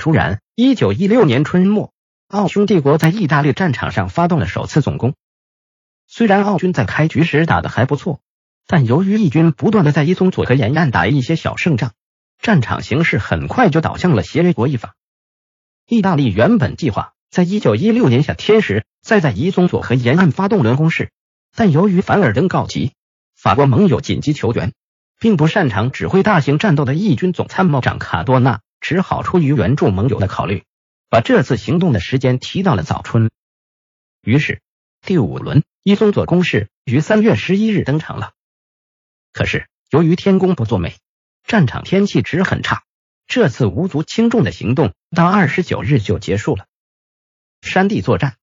突然，一九一六年春末，奥匈帝国在意大利战场上发动了首次总攻。虽然奥军在开局时打的还不错，但由于义军不断的在伊松佐和沿岸打一些小胜仗，战场形势很快就倒向了协约国一方。意大利原本计划在一九一六年夏天时再在伊松佐和沿岸发动轮攻势，但由于凡尔登告急，法国盟友紧急求援，并不擅长指挥大型战斗的义军总参谋长卡多纳只好出于援助盟友的考虑，把这次行动的时间提到了早春。于是。第五轮伊松佐攻势于三月十一日登场了。可是由于天公不作美，战场天气值很差，这次无足轻重的行动到二十九日就结束了。山地作战，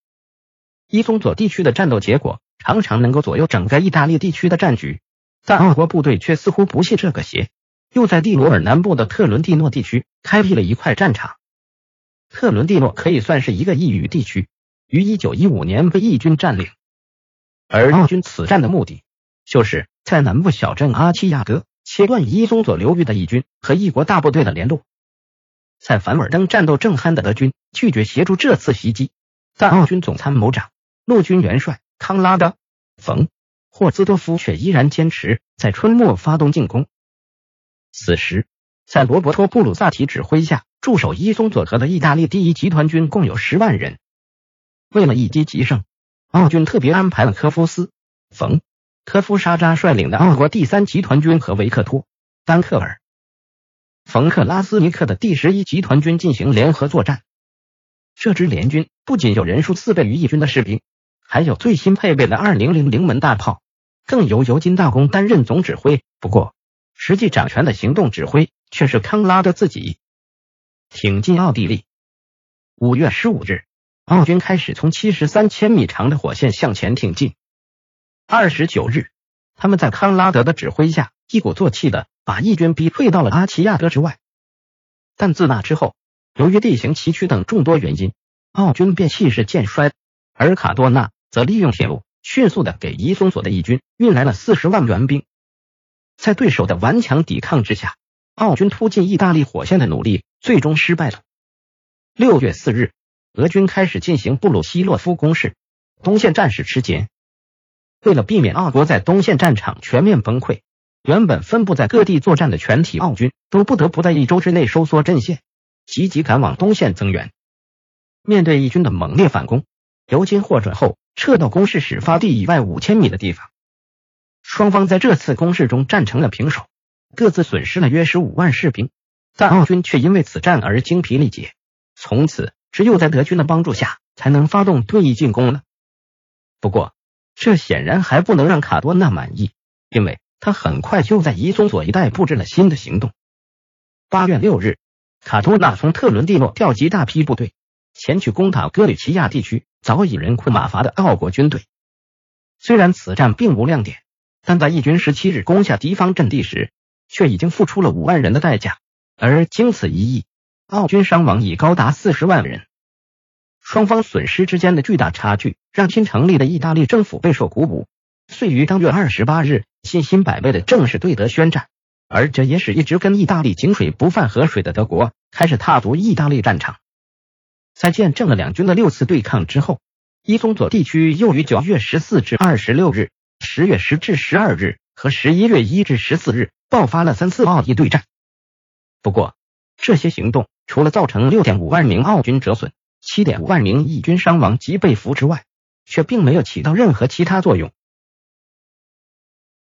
伊松佐地区的战斗结果常常能够左右整个意大利地区的战局，但奥国部队却似乎不信这个邪，又在蒂罗尔南部的特伦蒂诺地区开辟了一块战场。特伦蒂诺可以算是一个异域地区。于一九一五年被义军占领，而奥军此战的目的，就是在南部小镇阿奇亚德切断伊松佐流域的义军和异国大部队的联络。在凡尔登战斗正酣的德军拒绝协助这次袭击，但奥军总参谋长、陆军元帅康拉德·冯·霍兹多夫却依然坚持在春末发动进攻。此时，在罗伯托·布鲁萨提指挥下驻守伊松佐河的意大利第一集团军共有十万人。为了一击即胜，奥军特别安排了科夫斯、冯、科夫沙扎率领的奥国第三集团军和维克托、丹克尔、冯克拉斯尼克的第十一集团军进行联合作战。这支联军不仅有人数四倍于义军的士兵，还有最新配备的二零零零门大炮，更由尤金大公担任总指挥。不过，实际掌权的行动指挥却是康拉德自己。挺进奥地利，五月十五日。奥军开始从七十三千米长的火线向前挺进。二十九日，他们在康拉德的指挥下，一鼓作气的把义军逼退到了阿齐亚德之外。但自那之后，由于地形崎岖等众多原因，奥军便气势渐衰。而卡多纳则利用铁路，迅速的给伊松索的义军运来了四十万援兵。在对手的顽强抵抗之下，奥军突进意大利火线的努力最终失败了。六月四日。俄军开始进行布鲁希洛夫攻势，东线战事吃紧。为了避免奥国在东线战场全面崩溃，原本分布在各地作战的全体奥军都不得不在一周之内收缩阵线，积极赶往东线增援。面对义军的猛烈反攻，尤金获准后撤到攻势始发地以外五千米的地方。双方在这次攻势中战成了平手，各自损失了约十五万士兵，但奥军却因为此战而精疲力竭，从此。只有在德军的帮助下，才能发动退役进攻了。不过，这显然还不能让卡多纳满意，因为他很快就在伊松索一带布置了新的行动。八月六日，卡多纳从特伦蒂诺调集大批部队，前去攻打格里奇亚地区早已人困马乏的奥国军队。虽然此战并无亮点，但在义军十七日攻下敌方阵地时，却已经付出了五万人的代价，而经此一役。奥军伤亡已高达四十万人，双方损失之间的巨大差距让新成立的意大利政府备受鼓舞，遂于当月二十八日信心百倍的正式对德宣战，而这也使一直跟意大利井水不犯河水的德国开始踏足意大利战场。在见证了两军的六次对抗之后，伊松佐地区又于九月十四至二十六日、十月十至十二日和十一月一至十四日爆发了三次奥义对战。不过，这些行动。除了造成六点五万名奥军折损、七点五万名义军伤亡及被俘之外，却并没有起到任何其他作用。